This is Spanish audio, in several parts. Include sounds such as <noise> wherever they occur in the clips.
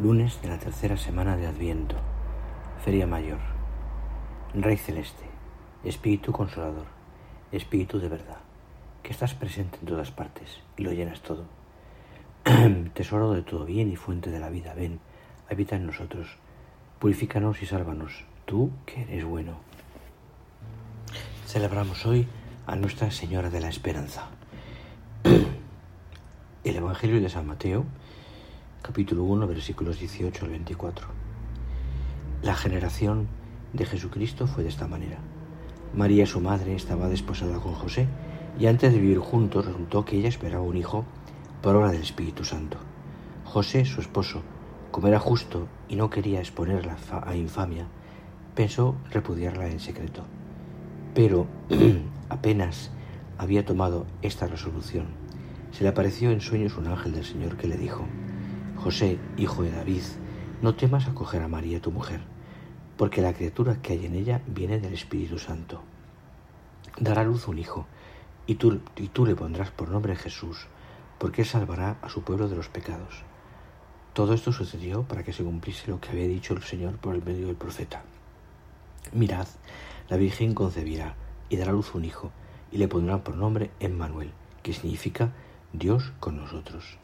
Lunes de la tercera semana de Adviento. Feria Mayor. Rey Celeste. Espíritu Consolador. Espíritu de verdad. Que estás presente en todas partes y lo llenas todo. <clears throat> Tesoro de todo bien y fuente de la vida. Ven, habita en nosotros. Purifícanos y sálvanos. Tú que eres bueno. Celebramos hoy a Nuestra Señora de la Esperanza. <clears throat> El Evangelio de San Mateo, capítulo 1, versículos 18 al 24. La generación de Jesucristo fue de esta manera. María, su madre, estaba desposada con José y antes de vivir juntos resultó que ella esperaba un hijo por obra del Espíritu Santo. José, su esposo, como era justo y no quería exponerla a infamia, pensó repudiarla en secreto. Pero <clears throat> apenas había tomado esta resolución, se le apareció en sueños un ángel del Señor que le dijo, José, hijo de David, no temas acoger a María tu mujer, porque la criatura que hay en ella viene del Espíritu Santo. Dará luz un hijo, y tú, y tú le pondrás por nombre Jesús, porque él salvará a su pueblo de los pecados. Todo esto sucedió para que se cumpliese lo que había dicho el Señor por el medio del profeta. Mirad, la Virgen concebirá y dará luz un hijo, y le pondrán por nombre Emmanuel, que significa Dios con nosotros.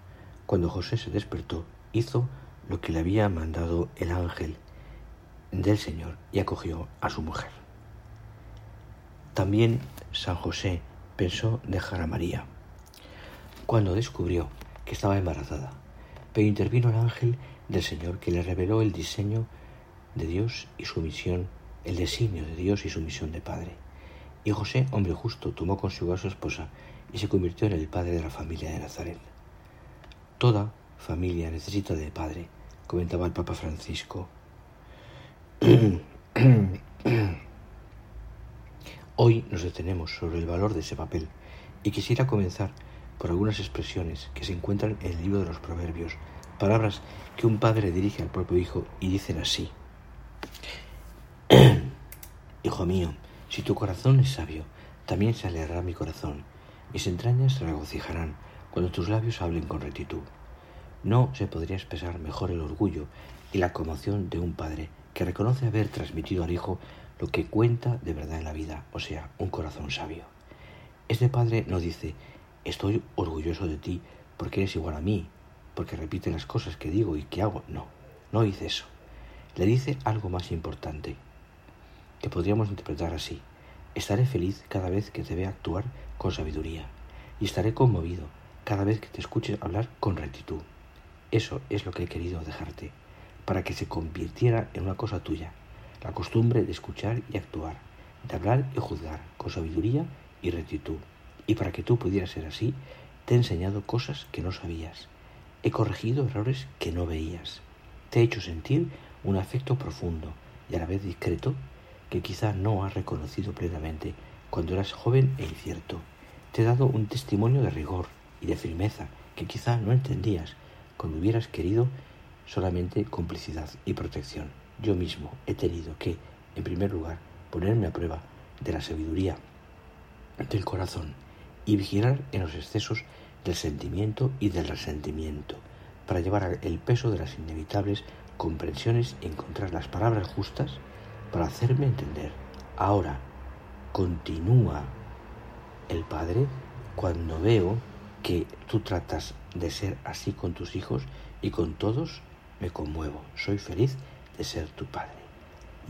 Cuando José se despertó, hizo lo que le había mandado el ángel del Señor y acogió a su mujer. También San José pensó dejar a María cuando descubrió que estaba embarazada, pero intervino el ángel del Señor que le reveló el diseño de Dios y su misión, el designio de Dios y su misión de padre. Y José, hombre justo, tomó consigo a su esposa y se convirtió en el padre de la familia de Nazaret. Toda familia necesita de padre, comentaba el Papa Francisco. <clears throat> Hoy nos detenemos sobre el valor de ese papel y quisiera comenzar por algunas expresiones que se encuentran en el libro de los Proverbios, palabras que un padre dirige al propio hijo y dicen así. <clears throat> Hijo mío, si tu corazón es sabio, también se alegrará mi corazón, mis entrañas se regocijarán cuando tus labios hablen con rectitud. No se podría expresar mejor el orgullo y la conmoción de un padre que reconoce haber transmitido al hijo lo que cuenta de verdad en la vida, o sea, un corazón sabio. Este padre no dice, estoy orgulloso de ti porque eres igual a mí, porque repite las cosas que digo y que hago. No, no dice eso. Le dice algo más importante, que podríamos interpretar así. Estaré feliz cada vez que te vea actuar con sabiduría y estaré conmovido cada vez que te escuche hablar con rectitud. Eso es lo que he querido dejarte, para que se convirtiera en una cosa tuya, la costumbre de escuchar y actuar, de hablar y juzgar con sabiduría y rectitud. Y para que tú pudieras ser así, te he enseñado cosas que no sabías, he corregido errores que no veías, te he hecho sentir un afecto profundo y a la vez discreto que quizá no has reconocido plenamente cuando eras joven e incierto. Te he dado un testimonio de rigor de firmeza que quizá no entendías cuando hubieras querido solamente complicidad y protección. Yo mismo he tenido que, en primer lugar, ponerme a prueba de la sabiduría del corazón y vigilar en los excesos del sentimiento y del resentimiento, para llevar el peso de las inevitables comprensiones y encontrar las palabras justas para hacerme entender. Ahora, continúa el Padre cuando veo que tú tratas de ser así con tus hijos y con todos me conmuevo. Soy feliz de ser tu padre.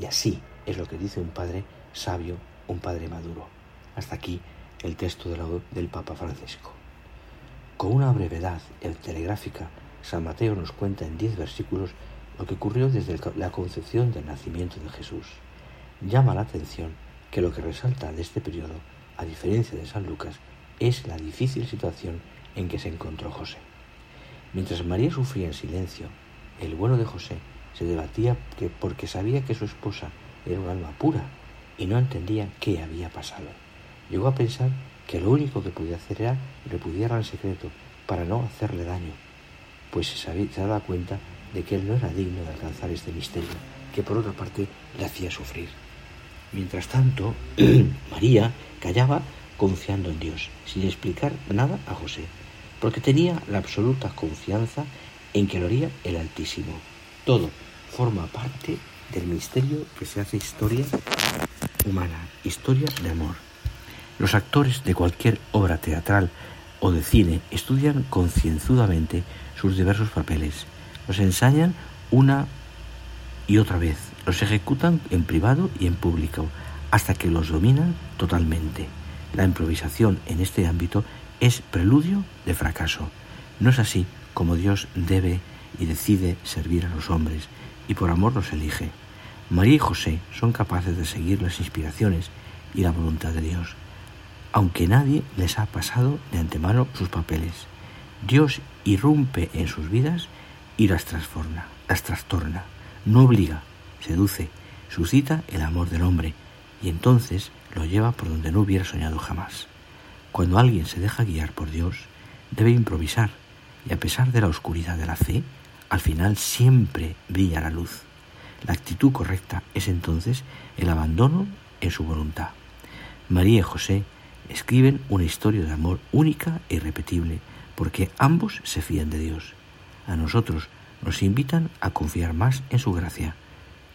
Y así es lo que dice un padre sabio, un padre maduro. Hasta aquí el texto del Papa Francisco. Con una brevedad telegráfica, San Mateo nos cuenta en diez versículos lo que ocurrió desde la concepción del nacimiento de Jesús. Llama la atención que lo que resalta de este periodo, a diferencia de San Lucas, es la difícil situación en que se encontró José. Mientras María sufría en silencio, el bueno de José se debatía que porque sabía que su esposa era un alma pura y no entendía qué había pasado. Llegó a pensar que lo único que podía hacer era repudiarla en secreto para no hacerle daño, pues se, sabía, se daba cuenta de que él no era digno de alcanzar este misterio, que por otra parte le hacía sufrir. Mientras tanto, <clears throat> María callaba confiando en Dios, sin explicar nada a José, porque tenía la absoluta confianza en que lo haría el Altísimo. Todo forma parte del misterio que se hace historia humana, historia de amor. Los actores de cualquier obra teatral o de cine estudian concienzudamente sus diversos papeles, los ensañan una y otra vez, los ejecutan en privado y en público, hasta que los dominan totalmente. La improvisación en este ámbito es preludio de fracaso. No es así como Dios debe y decide servir a los hombres, y por amor los elige. María y José son capaces de seguir las inspiraciones y la voluntad de Dios, aunque nadie les ha pasado de antemano sus papeles. Dios irrumpe en sus vidas y las transforma, las trastorna, no obliga, seduce, suscita el amor del hombre y entonces lo lleva por donde no hubiera soñado jamás. Cuando alguien se deja guiar por Dios, debe improvisar y a pesar de la oscuridad de la fe, al final siempre brilla la luz. La actitud correcta es entonces el abandono en su voluntad. María y José escriben una historia de amor única e irrepetible, porque ambos se fían de Dios. A nosotros nos invitan a confiar más en su gracia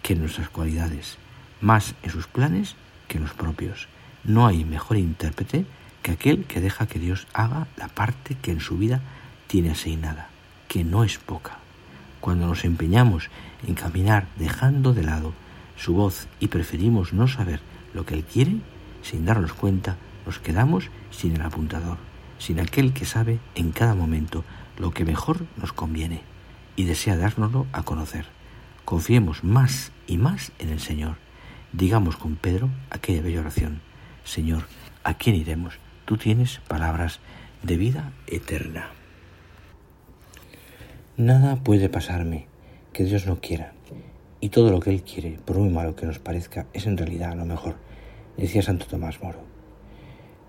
que en nuestras cualidades, más en sus planes que los propios. No hay mejor intérprete que aquel que deja que Dios haga la parte que en su vida tiene asignada, que no es poca. Cuando nos empeñamos en caminar dejando de lado su voz y preferimos no saber lo que Él quiere, sin darnos cuenta, nos quedamos sin el apuntador, sin aquel que sabe en cada momento lo que mejor nos conviene y desea dárnoslo a conocer. Confiemos más y más en el Señor. Digamos con Pedro aquella bella oración, Señor, ¿a quién iremos? Tú tienes palabras de vida eterna. Nada puede pasarme que Dios no quiera, y todo lo que Él quiere, por muy malo que nos parezca, es en realidad lo mejor, decía Santo Tomás Moro.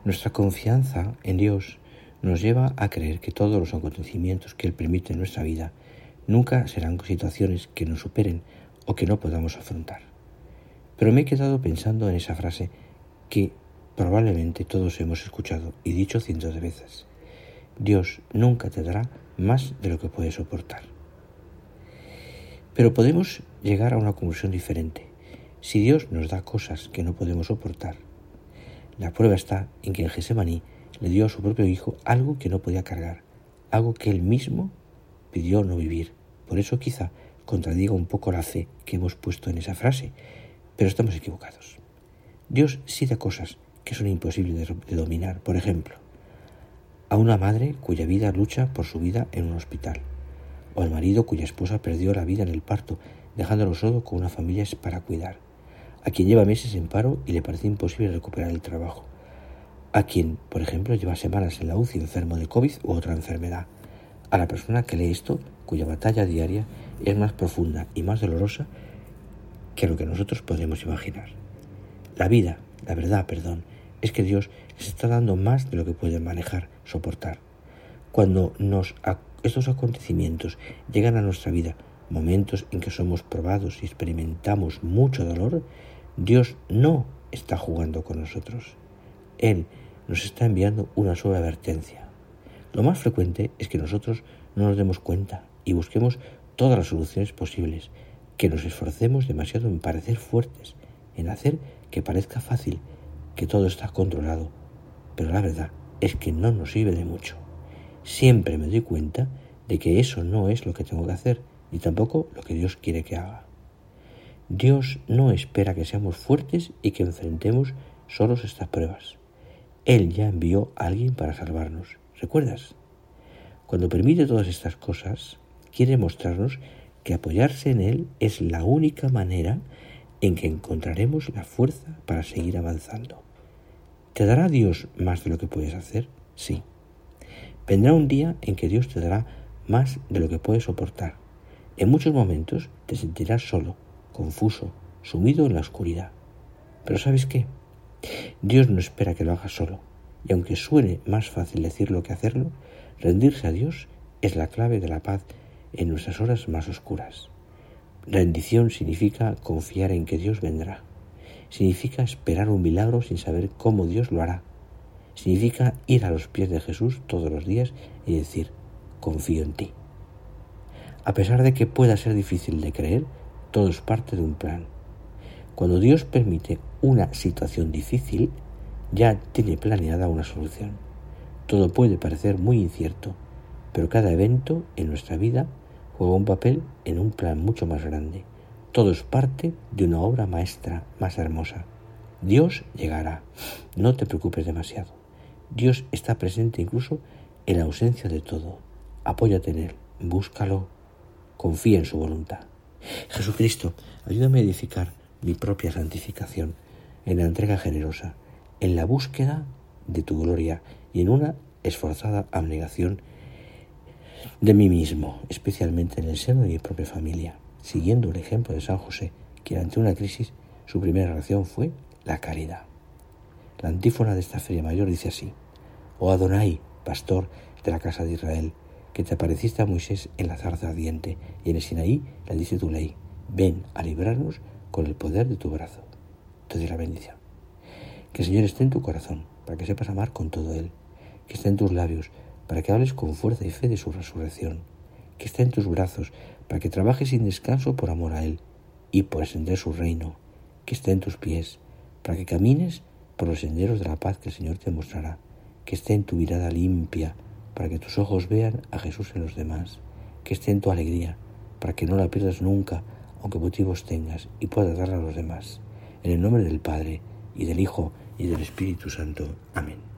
Nuestra confianza en Dios nos lleva a creer que todos los acontecimientos que Él permite en nuestra vida nunca serán situaciones que nos superen o que no podamos afrontar. Pero me he quedado pensando en esa frase que probablemente todos hemos escuchado y dicho cientos de veces. Dios nunca te dará más de lo que puede soportar. Pero podemos llegar a una conclusión diferente. Si Dios nos da cosas que no podemos soportar, la prueba está en que en Gesemaní le dio a su propio hijo algo que no podía cargar, algo que él mismo pidió no vivir. Por eso quizá contradiga un poco la fe que hemos puesto en esa frase, pero estamos equivocados. Dios sí da cosas que son imposibles de, dominar. Por ejemplo, a una madre cuya vida lucha por su vida en un hospital, o al marido cuya esposa perdió la vida en el parto, dejándolo solo con una familia para cuidar, a quien lleva meses en paro y le parece imposible recuperar el trabajo, a quien, por ejemplo, lleva semanas en la UCI enfermo de COVID u otra enfermedad, a la persona que lee esto, cuya batalla diaria es más profunda y más dolorosa que lo que nosotros podemos imaginar. La vida, la verdad, perdón, es que Dios les está dando más de lo que pueden manejar, soportar. Cuando estos acontecimientos llegan a nuestra vida, momentos en que somos probados y experimentamos mucho dolor, Dios no está jugando con nosotros. Él nos está enviando una suave advertencia. Lo más frecuente es que nosotros no nos demos cuenta y busquemos todas las soluciones posibles, que nos esforcemos demasiado en parecer fuertes, en hacer que parezca fácil, que todo está controlado, pero la verdad es que no nos sirve de mucho. siempre me doy cuenta de que eso no es lo que tengo que hacer, ni tampoco lo que Dios quiere que haga. Dios no espera que seamos fuertes y que enfrentemos solos estas pruebas. Él ya envió a alguien para salvarnos. ¿Recuerdas? Cuando permite todas estas cosas, quiere mostrarnos que apoyarse en Él es la única manera en que encontraremos la fuerza para seguir avanzando. ¿Te dará Dios más de lo que puedes hacer? Sí. Vendrá un día en que Dios te dará más de lo que puedes soportar. En muchos momentos te sentirás solo, confuso, sumido en la oscuridad. Pero ¿sabes qué? Dios no espera que lo hagas solo. Y aunque suene más fácil decirlo que hacerlo, rendirse a Dios es la clave de la paz en nuestras horas más oscuras. Rendición significa confiar en que Dios vendrá. Significa esperar un milagro sin saber cómo Dios lo hará. Significa ir a los pies de Jesús todos los días y decir, confío en ti. A pesar de que pueda ser difícil de creer, todo es parte de un plan. Cuando Dios permite una situación difícil, ya tiene planeada una solución. Todo puede parecer muy incierto, pero cada evento en nuestra vida juega un papel en un plan mucho más grande. Todo es parte de una obra maestra más hermosa. Dios llegará. No te preocupes demasiado. Dios está presente incluso en la ausencia de todo. Apóyate en Él, búscalo, confía en su voluntad. Jesucristo, ayúdame a edificar mi propia santificación en la entrega generosa, en la búsqueda de tu gloria y en una esforzada abnegación de mí mismo, especialmente en el seno de mi propia familia, siguiendo el ejemplo de San José, que ante una crisis su primera reacción fue la caridad. La antífona de esta feria mayor dice así, Oh Adonai, pastor de la casa de Israel, que te apareciste a Moisés en la zarza ardiente y en el Sinaí le dice tu ley, ven a librarnos con el poder de tu brazo. Te doy la bendición. Que el Señor esté en tu corazón, para que sepas amar con todo Él, que esté en tus labios, para que hables con fuerza y fe de su resurrección, que esté en tus brazos, para que trabajes sin descanso por amor a Él y por extender su reino, que esté en tus pies, para que camines por los senderos de la paz que el Señor te mostrará, que esté en tu mirada limpia, para que tus ojos vean a Jesús en los demás, que esté en tu alegría, para que no la pierdas nunca, aunque motivos tengas, y puedas darla a los demás. En el nombre del Padre, y del Hijo, y del Espíritu Santo. Amén.